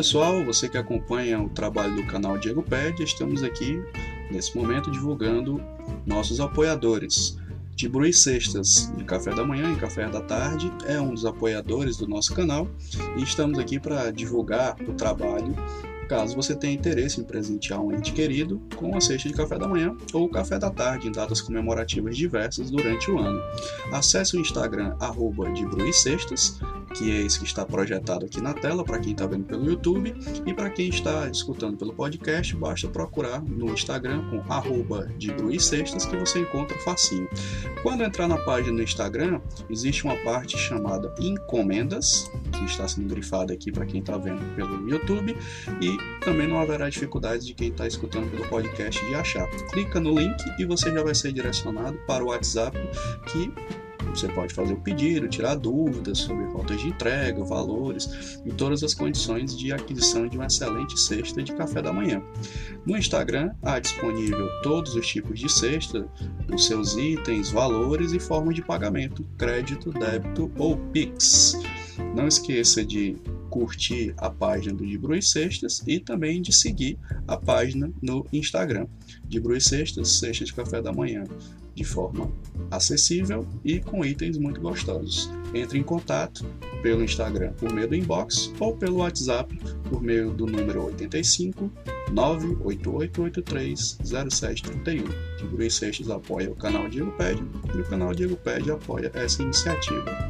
pessoal, você que acompanha o trabalho do canal Diego Ped, estamos aqui nesse momento divulgando nossos apoiadores. Tibru e Sextas, de café da manhã e café da tarde, é um dos apoiadores do nosso canal e estamos aqui para divulgar o trabalho caso você tenha interesse em presentear um ente querido com uma cesta de café da manhã ou café da tarde em datas comemorativas diversas durante o ano. Acesse o Instagram arroba de Cestas, que é esse que está projetado aqui na tela para quem está vendo pelo YouTube e para quem está escutando pelo podcast, basta procurar no Instagram com arroba de Cestas que você encontra facinho. Quando entrar na página do Instagram, existe uma parte chamada encomendas, que está sendo grifada aqui para quem está vendo pelo YouTube e também não haverá dificuldades de quem está escutando pelo podcast de achar. Clica no link e você já vai ser direcionado para o WhatsApp que você pode fazer o pedido, tirar dúvidas sobre faltas de entrega, valores e todas as condições de aquisição de uma excelente cesta de café da manhã. No Instagram há disponível todos os tipos de cesta, os seus itens, valores e formas de pagamento: crédito, débito ou Pix. Não esqueça de curtir a página do De Bru Sextas e também de seguir a página no Instagram de Bru Sextas, Sexta de Café da Manhã, de forma acessível e com itens muito gostosos. Entre em contato pelo Instagram por meio do inbox ou pelo WhatsApp por meio do número 85 988830731. De Bru Sextas apoia o canal Diego Pede e o canal Diego Pede apoia essa iniciativa.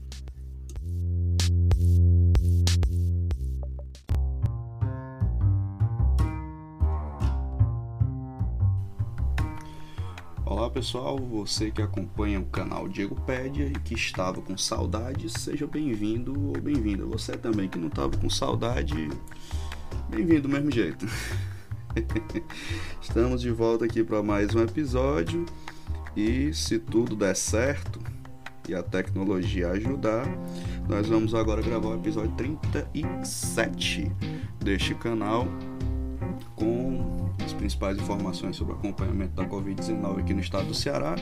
Pessoal, você que acompanha o canal Diego Pédia e que estava com saudade, seja bem-vindo ou bem-vinda. Você também que não estava com saudade, bem-vindo do mesmo jeito. Estamos de volta aqui para mais um episódio e se tudo der certo e a tecnologia ajudar, nós vamos agora gravar o episódio 37 deste canal com as principais informações sobre o acompanhamento da Covid-19 aqui no estado do Ceará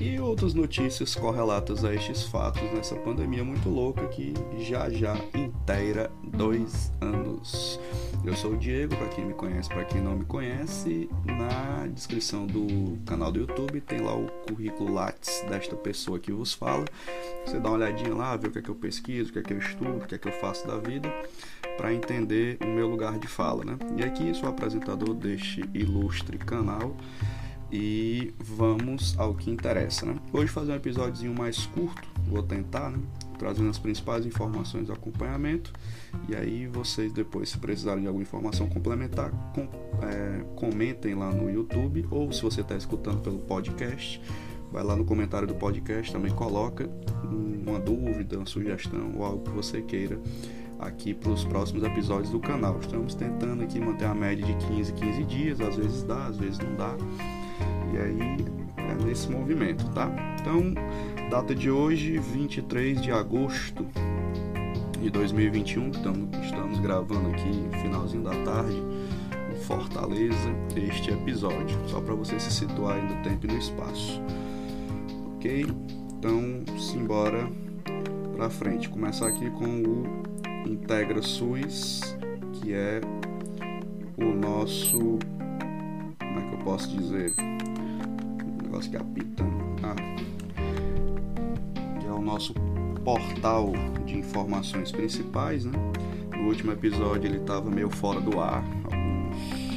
e outras notícias correlatas a estes fatos nessa pandemia muito louca que já já inteira dois anos. Eu sou o Diego, para quem me conhece, para quem não me conhece, na descrição do canal do YouTube tem lá o currículo Lattes desta pessoa que vos fala. Você dá uma olhadinha lá, vê o que é que eu pesquiso, o que é que eu estudo, o que é que eu faço da vida para entender o meu lugar de fala, né? E aqui sou apresentador deste ilustre canal e vamos ao que interessa, né? Hoje fazer um episódio mais curto, vou tentar, né? Trazendo as principais informações do acompanhamento e aí vocês depois, se precisarem de alguma informação complementar, com, é, comentem lá no YouTube ou se você está escutando pelo podcast, vai lá no comentário do podcast, também coloca uma dúvida, uma sugestão ou algo que você queira aqui para os próximos episódios do canal. Estamos tentando aqui manter a média de 15 15 dias, às vezes dá, às vezes não dá. E aí é nesse movimento, tá? Então, data de hoje, 23 de agosto de 2021, estamos, estamos gravando aqui finalzinho da tarde em Fortaleza este episódio, só para você se situar aí no tempo e no espaço. OK? Então, simbora para frente. Começar aqui com o Integra SUS, que é o nosso. Como é que eu posso dizer? Um negócio que apita. Ah, que é o nosso portal de informações principais, né? No último episódio ele estava meio fora do ar, alguns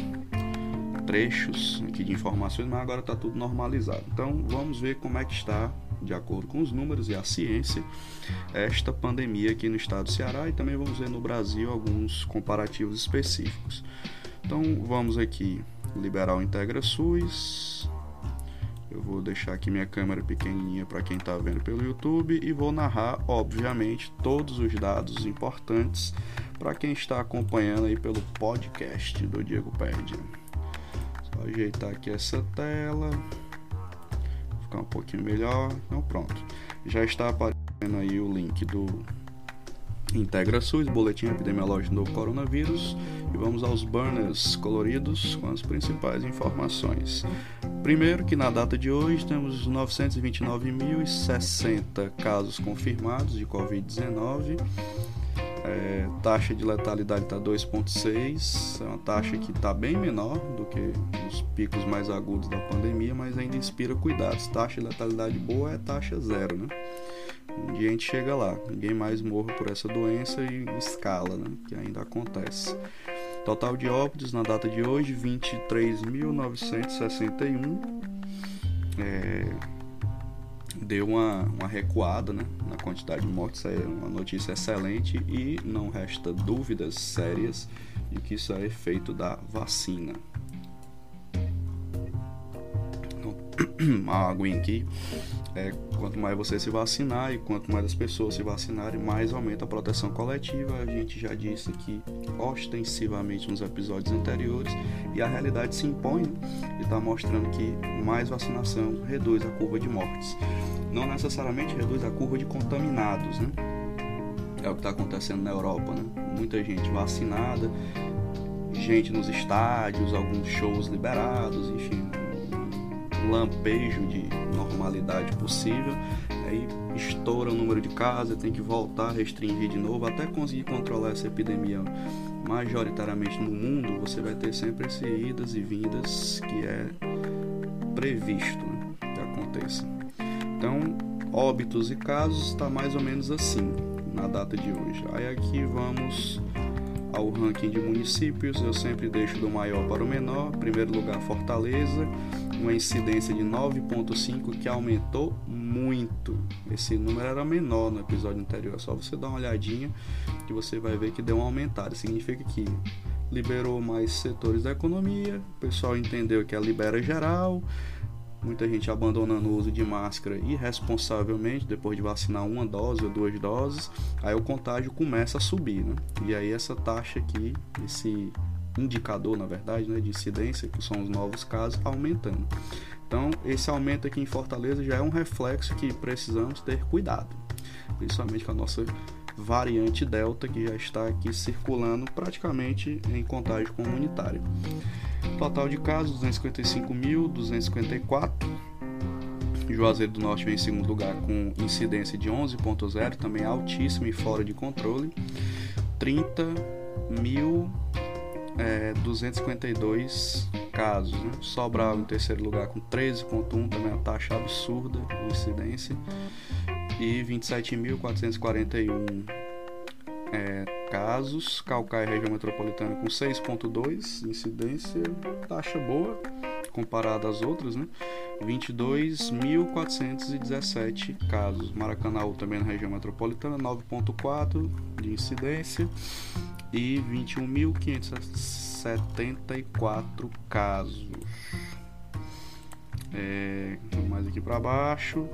trechos aqui de informações, mas agora está tudo normalizado. Então vamos ver como é que está de acordo com os números e a ciência, esta pandemia aqui no estado do Ceará e também vamos ver no Brasil alguns comparativos específicos. Então vamos aqui liberar o Integra SUS. Eu vou deixar aqui minha câmera pequenininha para quem está vendo pelo YouTube e vou narrar, obviamente, todos os dados importantes para quem está acompanhando aí pelo podcast do Diego Perde. Só ajeitar aqui essa tela, ficar um pouquinho melhor. Então pronto, já está aparecendo aí o link do Integra SUS, boletim epidemiológico do coronavírus e vamos aos banners coloridos com as principais informações. Primeiro que na data de hoje temos 929.060 casos confirmados de Covid-19. É, taxa de letalidade está 2,6, é uma taxa que está bem menor do que os picos mais agudos da pandemia, mas ainda inspira cuidados. Taxa de letalidade boa é taxa zero, né? Um dia a gente chega lá, ninguém mais morre por essa doença e escala, né? Que ainda acontece. Total de óbitos na data de hoje, 23.961. É, deu uma, uma recuada né, na quantidade de mortes, é uma notícia excelente e não resta dúvidas sérias de que isso é efeito da vacina. a aguinha aqui. É, quanto mais você se vacinar e quanto mais as pessoas se vacinarem, mais aumenta a proteção coletiva. A gente já disse aqui ostensivamente nos episódios anteriores e a realidade se impõe e está mostrando que mais vacinação reduz a curva de mortes. Não necessariamente reduz a curva de contaminados, né? É o que está acontecendo na Europa, né? Muita gente vacinada, gente nos estádios, alguns shows liberados, enfim, lampejo de normalidade possível, aí estoura o número de casos, tem que voltar a restringir de novo até conseguir controlar essa epidemia majoritariamente no mundo, você vai ter sempre essas idas e vindas que é previsto né, que aconteça. Então, óbitos e casos está mais ou menos assim na data de hoje. Aí aqui vamos ao ranking de municípios, eu sempre deixo do maior para o menor. Primeiro lugar, Fortaleza, uma incidência de 9,5 que aumentou muito. Esse número era menor no episódio anterior, é só você dar uma olhadinha que você vai ver que deu uma aumentada. Significa que liberou mais setores da economia, o pessoal entendeu que a libera geral, muita gente abandonando o uso de máscara irresponsavelmente depois de vacinar uma dose ou duas doses, aí o contágio começa a subir, né? E aí essa taxa aqui, esse indicador, na verdade, né, de incidência, que são os novos casos, aumentando. Então, esse aumento aqui em Fortaleza já é um reflexo que precisamos ter cuidado, principalmente com a nossa variante Delta, que já está aqui circulando praticamente em contágio comunitário. Total de casos: 255.254. Juazeiro do Norte vem em segundo lugar com incidência de 11.0, também altíssima e fora de controle. 30.252 é, 252 casos. Né? Sobral em terceiro lugar com 13.1, também uma taxa absurda de incidência. E 27.441 é, casos. Calcaia, região metropolitana, com 6,2 incidência, taxa boa comparada às outras, né? 22.417 casos. Maracanã também na região metropolitana, 9,4 de incidência e 21.574 casos. É, mais aqui para baixo.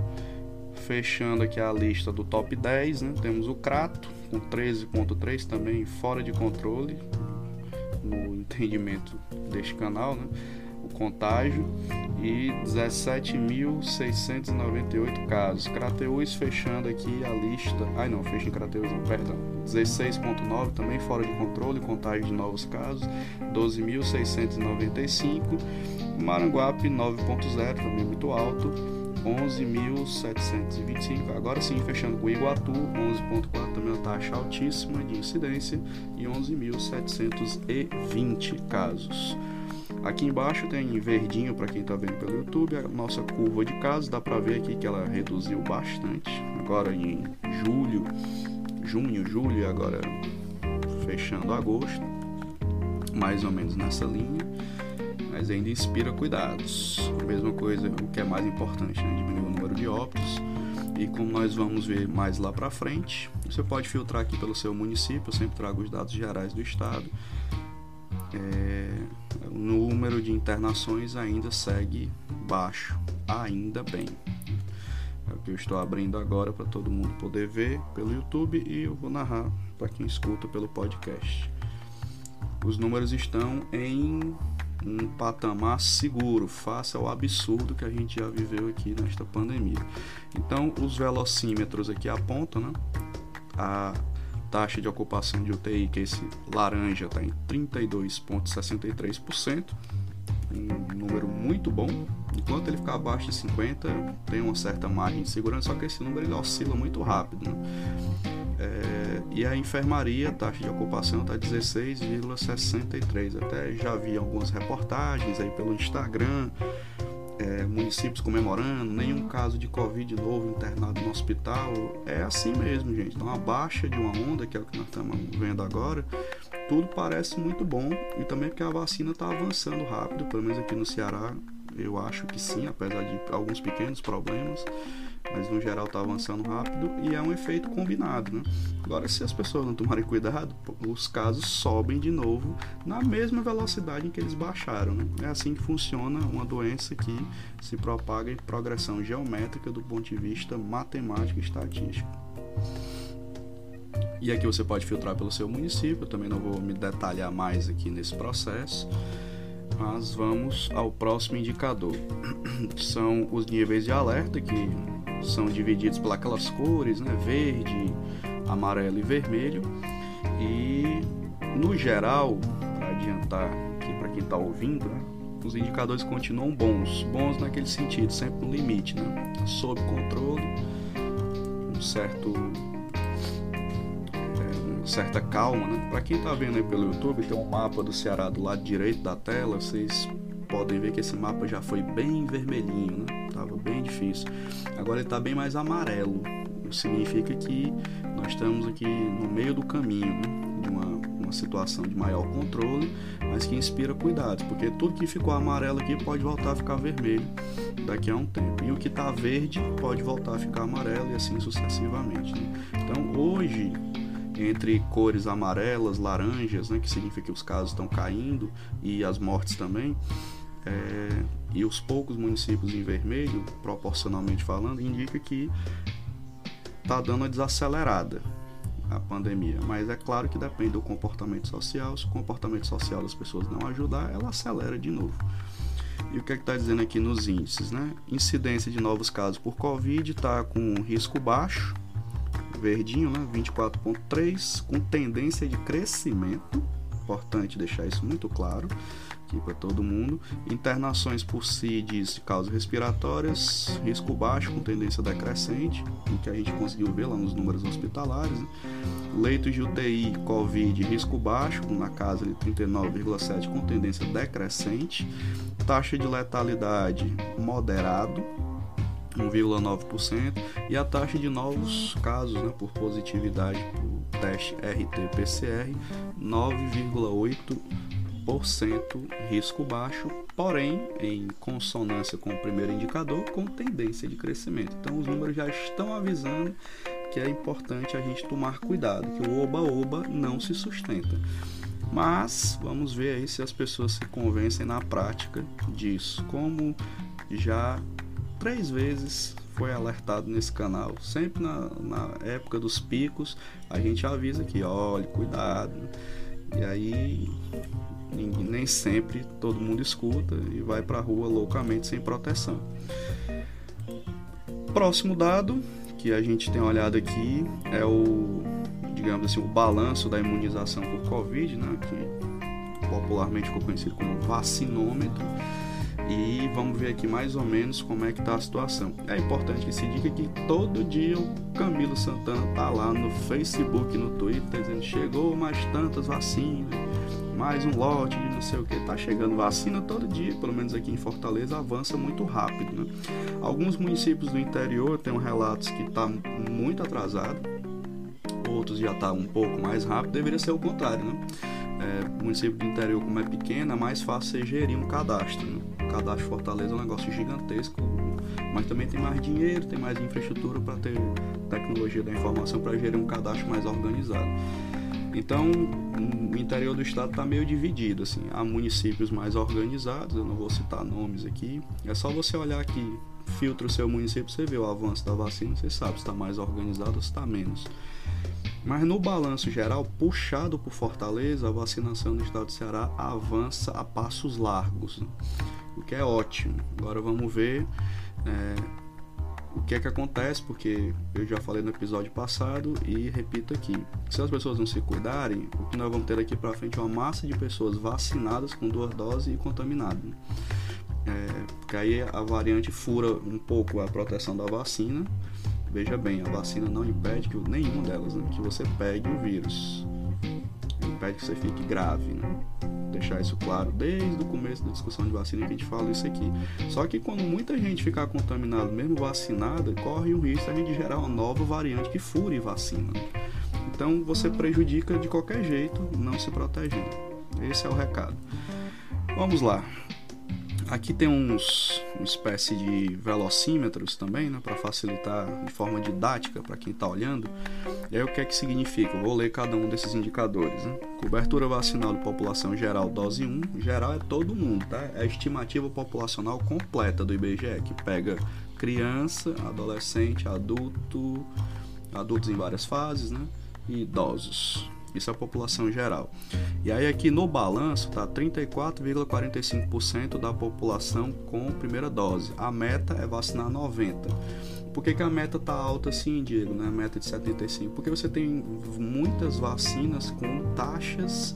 Fechando aqui a lista do top 10, né? Temos o Crato com 13.3 também fora de controle no entendimento deste canal, né? O contágio e 17.698 casos. Crateus fechando aqui a lista. Ai não, fecha em Crateus, não, perdão. 16.9 também fora de controle, contagem de novos casos. 12.695. Maranguape 9.0 também muito alto. 11.725. Agora sim, fechando com Iguatu, 11.4 também uma taxa altíssima de incidência e 11.720 casos. Aqui embaixo tem verdinho para quem está vendo pelo YouTube a nossa curva de casos. Dá para ver aqui que ela reduziu bastante. Agora em julho, junho, julho agora fechando agosto, mais ou menos nessa linha mas ainda inspira cuidados. A mesma coisa, o que é mais importante, né? diminuir o número de óbitos. E como nós vamos ver mais lá para frente, você pode filtrar aqui pelo seu município, eu sempre trago os dados gerais do estado. É, o número de internações ainda segue baixo, ainda bem. É o que eu estou abrindo agora para todo mundo poder ver pelo YouTube e eu vou narrar para quem escuta pelo podcast. Os números estão em um patamar seguro, face ao absurdo que a gente já viveu aqui nesta pandemia. Então, os velocímetros aqui apontam né, a taxa de ocupação de UTI, que esse laranja está em 32,63%, um número muito bom. Enquanto ele ficar abaixo de 50, tem uma certa margem de segurança, só que esse número ele oscila muito rápido. Né? É, e a enfermaria, a taxa de ocupação está 16,63. Até já vi algumas reportagens aí pelo Instagram, é, municípios comemorando, nenhum caso de Covid novo internado no hospital. É assim mesmo, gente. Então, a baixa de uma onda, que é o que nós estamos vendo agora, tudo parece muito bom. E também porque a vacina está avançando rápido, pelo menos aqui no Ceará, eu acho que sim, apesar de alguns pequenos problemas mas no geral está avançando rápido e é um efeito combinado. Né? Agora, se as pessoas não tomarem cuidado, os casos sobem de novo na mesma velocidade em que eles baixaram. Né? É assim que funciona uma doença que se propaga em progressão geométrica do ponto de vista matemático e estatístico. E aqui você pode filtrar pelo seu município, eu também não vou me detalhar mais aqui nesse processo mas vamos ao próximo indicador. São os níveis de alerta que são divididos pelas cores, né? Verde, amarelo e vermelho. E no geral, para adiantar aqui para quem está ouvindo, né? os indicadores continuam bons, bons naquele sentido, sempre no limite, né? Sob controle, um certo é, certa calma, né? Para quem está vendo aí pelo YouTube, tem um mapa do Ceará do lado direito da tela, vocês podem ver que esse mapa já foi bem vermelhinho, né? Bem difícil. Agora ele está bem mais amarelo. Significa que nós estamos aqui no meio do caminho né? de uma, uma situação de maior controle, mas que inspira cuidado, porque tudo que ficou amarelo aqui pode voltar a ficar vermelho daqui a um tempo. E o que está verde pode voltar a ficar amarelo e assim sucessivamente. Né? Então hoje entre cores amarelas, laranjas, né, que significa que os casos estão caindo e as mortes também, é, e os poucos municípios em vermelho, proporcionalmente falando, indica que está dando uma desacelerada a pandemia. Mas é claro que depende do comportamento social. Se o comportamento social das pessoas não ajudar, ela acelera de novo. E o que é está dizendo aqui nos índices? Né? Incidência de novos casos por Covid está com risco baixo, verdinho, né? 24,3, com tendência de crescimento. Importante deixar isso muito claro aqui para todo mundo. Internações por CIDs de causas respiratórias, risco baixo com tendência decrescente, o que a gente conseguiu ver lá nos números hospitalares. Né? Leitos de UTI COVID, risco baixo, na casa de 39,7 com tendência decrescente. Taxa de letalidade moderado, 1,9% e a taxa de novos casos né, por positividade por teste RT-PCR 9,8% risco baixo, porém em consonância com o primeiro indicador, com tendência de crescimento. Então os números já estão avisando que é importante a gente tomar cuidado, que o oba-oba não se sustenta. Mas vamos ver aí se as pessoas se convencem na prática disso. Como já três vezes foi alertado nesse canal, sempre na, na época dos picos, a gente avisa que olhe, cuidado. E aí nem sempre todo mundo escuta e vai para a rua loucamente sem proteção. Próximo dado que a gente tem olhado aqui é o, digamos assim, o balanço da imunização por Covid, né, que popularmente ficou conhecido como vacinômetro. E vamos ver aqui mais ou menos como é que está a situação. É importante que se diga que todo dia o Camilo Santana tá lá no Facebook, no Twitter, dizendo chegou mais tantas vacinas, mais um lote de não sei o que. Tá chegando vacina todo dia, pelo menos aqui em Fortaleza, avança muito rápido. Né? Alguns municípios do interior têm relatos que está muito atrasado, outros já está um pouco mais rápido, deveria ser o contrário. Né? É, município do interior, como é pequeno, é mais fácil você gerir um cadastro. Né? O cadastro Fortaleza é um negócio gigantesco, mas também tem mais dinheiro, tem mais infraestrutura para ter tecnologia da informação para gerir um cadastro mais organizado. Então, o interior do estado está meio dividido. Assim. Há municípios mais organizados, eu não vou citar nomes aqui. É só você olhar aqui, filtra o seu município, você vê o avanço da vacina, você sabe se está mais organizado ou se está menos. Mas no balanço geral, puxado por Fortaleza, a vacinação no estado do Ceará avança a passos largos, o que é ótimo. Agora vamos ver é, o que é que acontece, porque eu já falei no episódio passado e repito aqui. Se as pessoas não se cuidarem, o que nós vamos ter aqui para frente é uma massa de pessoas vacinadas com duas doses e contaminadas. É, porque aí a variante fura um pouco a proteção da vacina Veja bem, a vacina não impede que nenhuma delas, né, que você pegue o vírus. Impede que você fique grave, né? Deixar isso claro desde o começo da discussão de vacina que a gente fala isso aqui. Só que quando muita gente ficar contaminada, mesmo vacinada, corre o risco de a gente gerar uma nova variante que fure vacina. Então você prejudica de qualquer jeito, não se protegendo. Esse é o recado. Vamos lá. Aqui tem uns uma espécie de velocímetros também, né, para facilitar de forma didática para quem está olhando. E aí o que é que significa? Eu vou ler cada um desses indicadores. Né? Cobertura vacinal de população geral dose 1, geral é todo mundo, tá? É a estimativa populacional completa do IBGE, que pega criança, adolescente, adulto, adultos em várias fases, né? E idosos. Isso é a população geral. E aí aqui no balanço tá 34,45% da população com primeira dose. A meta é vacinar 90. Por que, que a meta tá alta assim, Diego, né? A meta de 75? Porque você tem muitas vacinas com taxas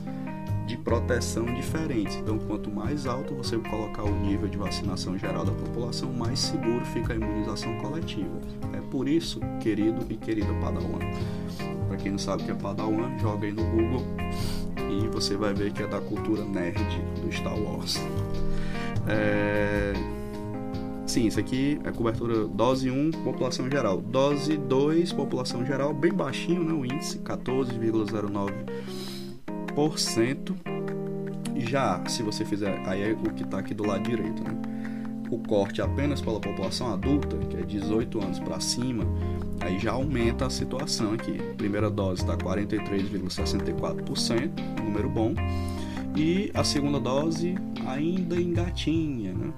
de proteção diferentes. Então, quanto mais alto você colocar o nível de vacinação geral da população, mais seguro fica a imunização coletiva. É por isso, querido e querida Padawan, para quem não sabe o que é Padawan, joga aí no Google e você vai ver que é da cultura nerd do Star Wars. É... Sim, isso aqui é cobertura dose 1, população geral. Dose 2, população geral, bem baixinho, né? O índice 14,09%. Já, se você fizer, aí é o que está aqui do lado direito, né? O corte apenas pela população adulta, que é 18 anos para cima, Aí já aumenta a situação aqui. Primeira dose está 43,64%, número bom. E a segunda dose ainda engatinha, né?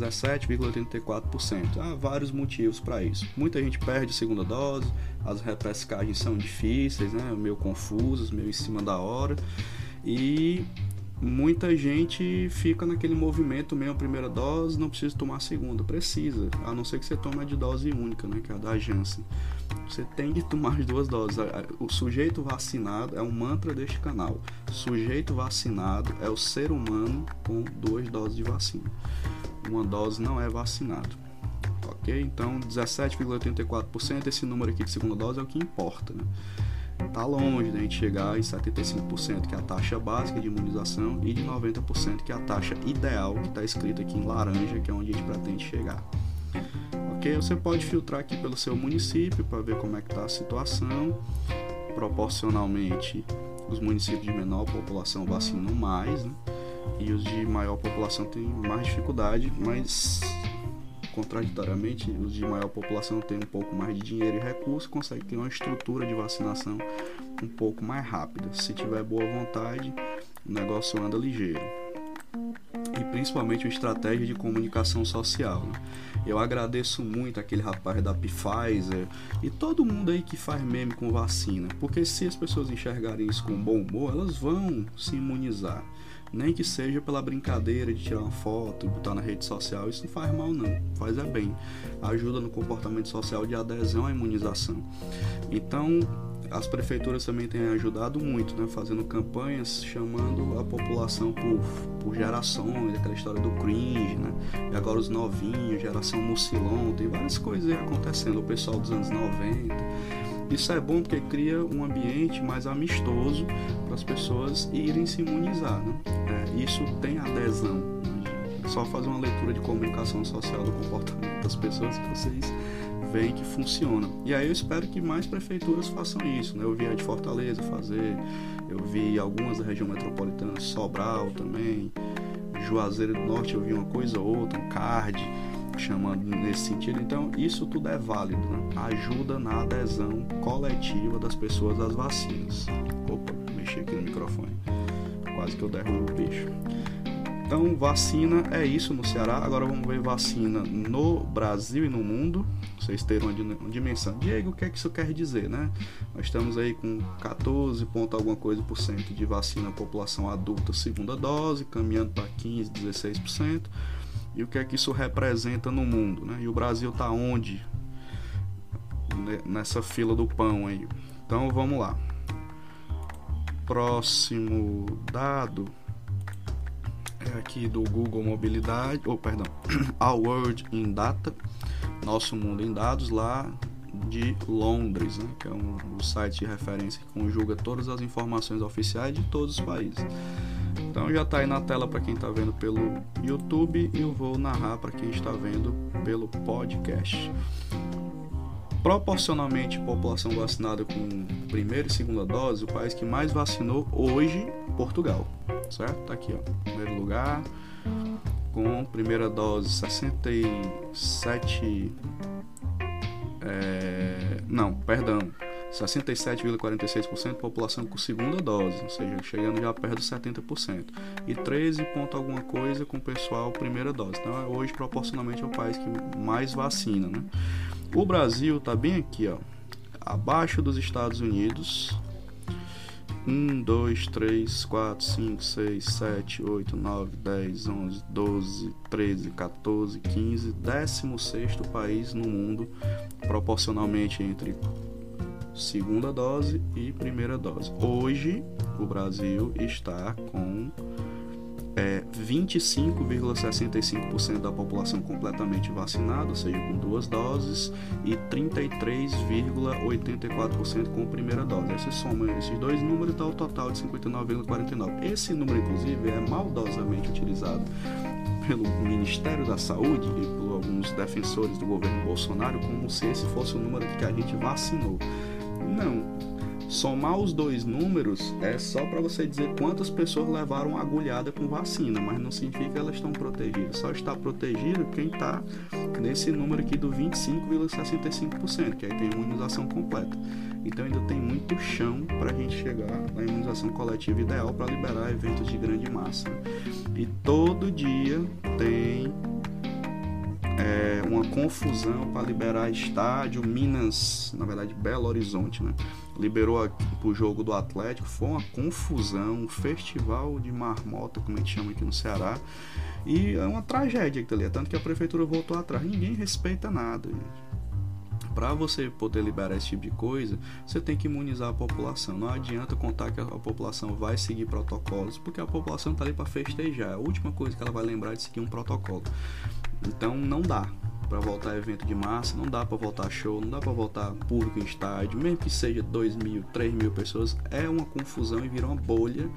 17,84%. Há vários motivos para isso. Muita gente perde a segunda dose, as repescagens são difíceis, né? meio confusas, meio em cima da hora. E muita gente fica naquele movimento mesmo, primeira dose, não precisa tomar a segunda. Precisa, a não ser que você tome a de dose única, né, que é a da Janssen. Você tem que tomar as duas doses. O sujeito vacinado é um mantra deste canal. Sujeito vacinado é o ser humano com duas doses de vacina. Uma dose não é vacinado. Ok? Então, 17,84%, esse número aqui de segunda dose é o que importa, né? está longe da gente chegar em 75%, que é a taxa básica de imunização, e de 90%, que é a taxa ideal, que está escrito aqui em laranja, que é onde a gente pretende chegar. Ok? Você pode filtrar aqui pelo seu município para ver como é que está a situação. Proporcionalmente, os municípios de menor população vacinam mais, né? E os de maior população têm mais dificuldade, mas contraditoriamente, os de maior população têm um pouco mais de dinheiro e recursos, conseguem ter uma estrutura de vacinação um pouco mais rápida. Se tiver boa vontade, o negócio anda ligeiro. E principalmente uma estratégia de comunicação social. Né? Eu agradeço muito aquele rapaz da Pfizer e todo mundo aí que faz meme com vacina, porque se as pessoas enxergarem isso com bom humor, elas vão se imunizar nem que seja pela brincadeira de tirar uma foto e botar na rede social, isso não faz mal não, faz é bem. Ajuda no comportamento social de adesão à imunização. Então, as prefeituras também têm ajudado muito, né, fazendo campanhas chamando a população por, por gerações, aquela história do cringe, né, e agora os novinhos, geração mucilon, tem várias coisas acontecendo, o pessoal dos anos 90. Isso é bom porque cria um ambiente mais amistoso para as pessoas irem se imunizar. Né? É, isso tem adesão. É só fazer uma leitura de comunicação social do comportamento das pessoas que vocês veem que funciona. E aí eu espero que mais prefeituras façam isso. Né? Eu vi a de Fortaleza fazer, eu vi algumas da região metropolitana, Sobral também, Juazeiro do Norte eu vi uma coisa ou outra, um card chamando nesse sentido. Então, isso tudo é válido, né? ajuda na adesão coletiva das pessoas às vacinas. Opa, me mexer aqui no microfone. Quase que eu derrubo o bicho. Então, vacina é isso no Ceará. Agora vamos ver vacina no Brasil e no mundo. Vocês terem uma dimensão. Diego, o que é que isso quer dizer, né? Nós estamos aí com 14 ponto alguma coisa por cento de vacina população adulta segunda dose, caminhando para 15, 16%. E o que é que isso representa no mundo, né? E o Brasil está onde? Nessa fila do pão aí. Então, vamos lá. Próximo dado é aqui do Google Mobilidade, ou oh, perdão, Our World in Data, Nosso Mundo em Dados, lá de Londres, né, que é um, um site de referência que conjuga todas as informações oficiais de todos os países. Então já está aí na tela para quem está vendo pelo YouTube e eu vou narrar para quem está vendo pelo podcast. Proporcionalmente, população vacinada com primeira e segunda dose, o país que mais vacinou hoje, Portugal certo? Tá aqui, ó. Primeiro lugar, com primeira dose 67. É, não, perdão. 67,46% população com segunda dose, ou seja, chegando já perto dos 70%. E 13 ponto alguma coisa com pessoal primeira dose. Então, hoje, proporcionalmente, é o país que mais vacina, né? O Brasil tá bem aqui, ó, abaixo dos Estados Unidos, 1, 2, 3, 4, 5, 6, 7, 8, 9, 10, 11, 12, 13, 14, 15, 16 país no mundo proporcionalmente entre segunda dose e primeira dose. Hoje, o Brasil está com é, 25,65% da população completamente vacinada, ou seja, com duas doses, e 33,84% com primeira dose. Você soma esses dois números dá o total de 59,49%. Esse número, inclusive, é maldosamente utilizado pelo Ministério da Saúde e por alguns defensores do governo Bolsonaro como se esse fosse o número que a gente vacinou. Não, Somar os dois números é só para você dizer quantas pessoas levaram agulhada com vacina, mas não significa que elas estão protegidas. Só está protegido quem está nesse número aqui do 25,65%, que aí tem imunização completa. Então ainda tem muito chão para a gente chegar na imunização coletiva ideal para liberar eventos de grande massa. E todo dia tem é, uma confusão para liberar estádio, Minas, na verdade Belo Horizonte, né? Liberou aqui pro jogo do Atlético, foi uma confusão, um festival de marmota, como a gente chama aqui no Ceará. E é uma tragédia aquilo ali, tanto que a prefeitura voltou atrás. Ninguém respeita nada, gente para você poder liberar esse tipo de coisa, você tem que imunizar a população. Não adianta contar que a população vai seguir protocolos, porque a população está ali para festejar. A última coisa que ela vai lembrar é de seguir um protocolo. Então não dá para voltar evento de massa, não dá para voltar show, não dá para voltar público em estádio, mesmo que seja 2 mil, 3 mil pessoas, é uma confusão e vira uma bolha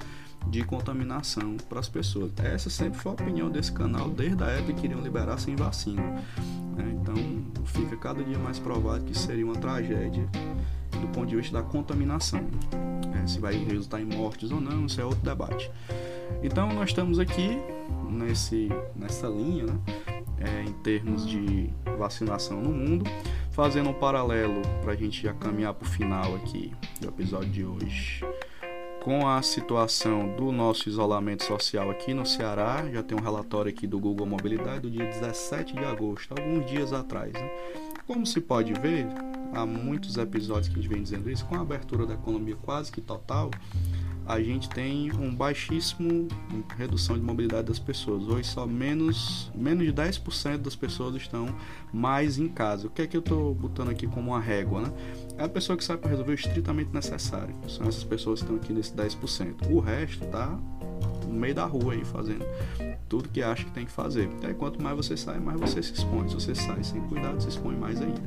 de contaminação para as pessoas. Essa sempre foi a opinião desse canal desde a época que queriam liberar sem vacina. Né? Então fica cada dia mais provado que seria uma tragédia do ponto de vista da contaminação. É, se vai resultar em mortes ou não, isso é outro debate. Então nós estamos aqui nesse, nessa linha, né? é, em termos de vacinação no mundo. Fazendo um paralelo para a gente já caminhar para o final aqui do episódio de hoje. Com a situação do nosso isolamento social aqui no Ceará, já tem um relatório aqui do Google Mobilidade do dia 17 de agosto, alguns dias atrás. Né? Como se pode ver, há muitos episódios que a gente vem dizendo isso, com a abertura da economia quase que total, a gente tem um baixíssimo redução de mobilidade das pessoas. Hoje só menos, menos de 10% das pessoas estão mais em casa. O que é que eu estou botando aqui como uma régua, né? É a pessoa que sai para resolver o estritamente necessário. São essas pessoas que estão aqui nesse 10%. O resto tá no meio da rua aí fazendo tudo que acha que tem que fazer. Aí quanto mais você sai, mais você se expõe. Se você sai sem cuidado, se expõe mais ainda.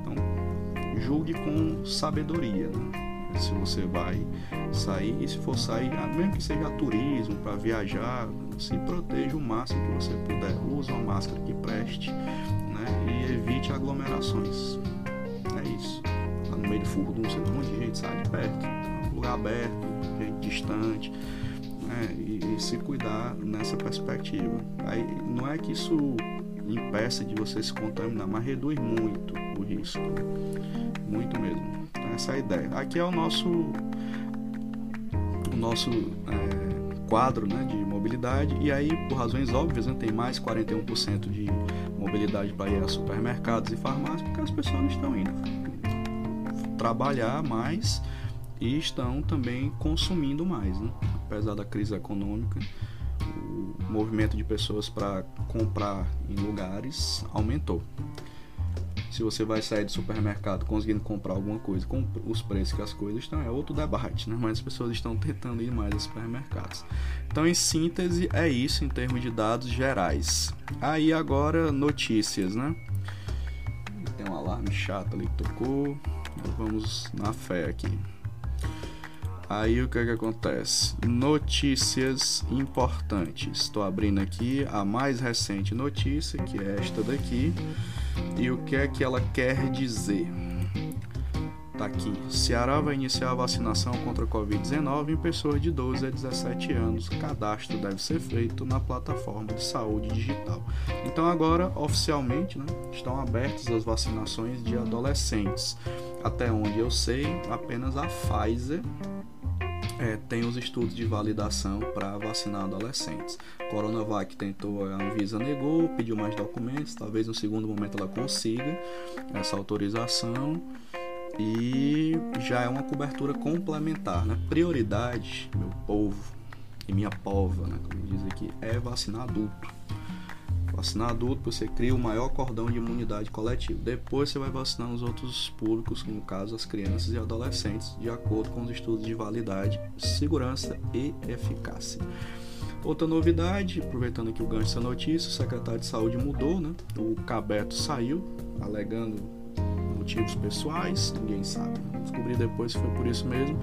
Então, julgue com sabedoria. Né? se você vai sair e se for sair, ah, mesmo que seja turismo, para viajar, se proteja o máximo que você puder. Use uma máscara que preste né? e evite aglomerações. É isso. Tá no meio de furdunço, um monte de gente sai de perto, lugar aberto, gente distante. Né? E, e se cuidar nessa perspectiva. Aí não é que isso impeça de você se contaminar, mas reduz muito o risco. Muito mesmo essa é a ideia. Aqui é o nosso nosso é, quadro né, de mobilidade e aí, por razões óbvias, né, tem mais 41% de mobilidade para ir a supermercados e farmácias porque as pessoas estão indo trabalhar mais e estão também consumindo mais, né? apesar da crise econômica o movimento de pessoas para comprar em lugares aumentou. Se você vai sair do supermercado conseguindo comprar alguma coisa com os preços que as coisas estão, é outro debate, né? Mas as pessoas estão tentando ir mais aos supermercados. Então, em síntese, é isso em termos de dados gerais. Aí agora notícias, né? Tem um alarme chato ali que tocou. Vamos na fé aqui. Aí o que, é que acontece? Notícias importantes. Estou abrindo aqui a mais recente notícia, que é esta daqui. E o que é que ela quer dizer? Tá aqui. Ceará vai iniciar a vacinação contra a Covid-19 em pessoas de 12 a 17 anos. Cadastro deve ser feito na plataforma de saúde digital. Então agora, oficialmente, né, estão abertas as vacinações de adolescentes. Até onde eu sei, apenas a Pfizer é, tem os estudos de validação para vacinar adolescentes. Coronavac tentou, a Anvisa negou, pediu mais documentos, talvez no segundo momento ela consiga essa autorização e já é uma cobertura complementar. Né? Prioridade, meu povo e minha pova, né, como diz aqui, é vacinar adulto Vacinar adulto, você cria o maior cordão de imunidade coletivo. Depois você vai vacinar os outros públicos, no caso as crianças e adolescentes, de acordo com os estudos de validade, segurança e eficácia. Outra novidade, aproveitando aqui o gancho dessa notícia, o secretário de saúde mudou, né? O Cabeto saiu, alegando motivos pessoais, ninguém sabe. Descobri depois se foi por isso mesmo.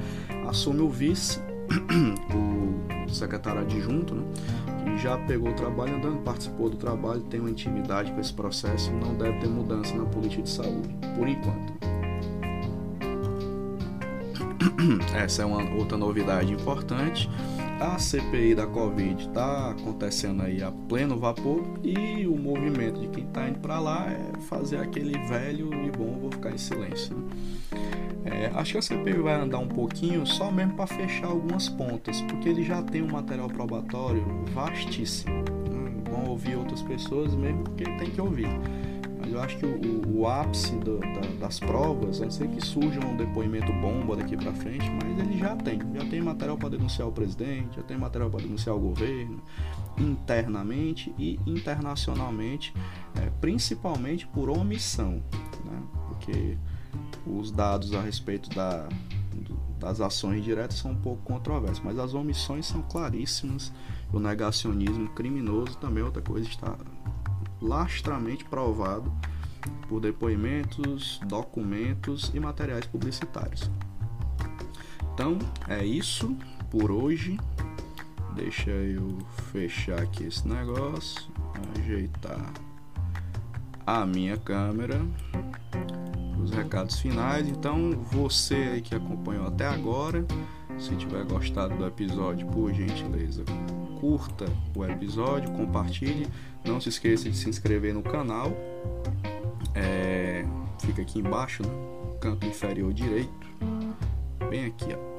Assume o vice, o secretário adjunto, né? já pegou o trabalho andando, participou do trabalho, tem uma intimidade com esse processo, não deve ter mudança na política de saúde, por enquanto. Essa é uma outra novidade importante. A CPI da Covid está acontecendo aí a pleno vapor e o movimento de quem está indo para lá é fazer aquele velho e bom, vou ficar em silêncio. É, acho que a CPI vai andar um pouquinho só mesmo para fechar algumas pontas, porque ele já tem um material probatório vastíssimo. Vão ouvir outras pessoas mesmo porque tem que ouvir. Mas eu acho que o, o ápice do, da, das provas, a não ser que surja um depoimento bomba daqui para frente, mas ele já tem. Já tem material para denunciar o presidente, já tem material para denunciar o governo, internamente e internacionalmente, é, principalmente por omissão, né? porque os dados a respeito da, das ações diretas são um pouco controversos, mas as omissões são claríssimas. O negacionismo criminoso também é outra coisa, está lastramente provado por depoimentos, documentos e materiais publicitários. Então é isso por hoje. Deixa eu fechar aqui esse negócio, ajeitar a minha câmera os recados finais. Então, você aí que acompanhou até agora, se tiver gostado do episódio, por gentileza, curta o episódio, compartilhe. Não se esqueça de se inscrever no canal. É, fica aqui embaixo, no canto inferior direito, bem aqui, ó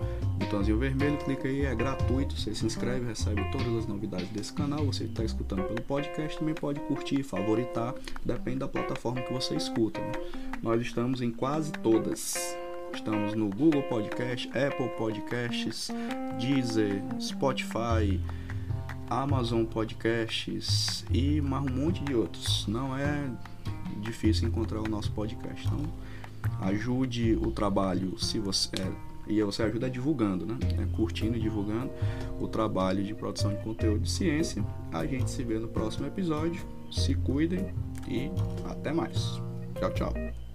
botãozinho vermelho, clica aí, é gratuito, você se inscreve, recebe todas as novidades desse canal, você está escutando pelo podcast, também pode curtir, favoritar, depende da plataforma que você escuta. Né? Nós estamos em quase todas. Estamos no Google Podcast, Apple Podcasts, Deezer, Spotify, Amazon Podcasts e mais um monte de outros. Não é difícil encontrar o nosso podcast. Então, ajude o trabalho se você é, e você ajuda divulgando, né? É, curtindo e divulgando o trabalho de produção de conteúdo de ciência. A gente se vê no próximo episódio. Se cuidem e até mais. Tchau, tchau.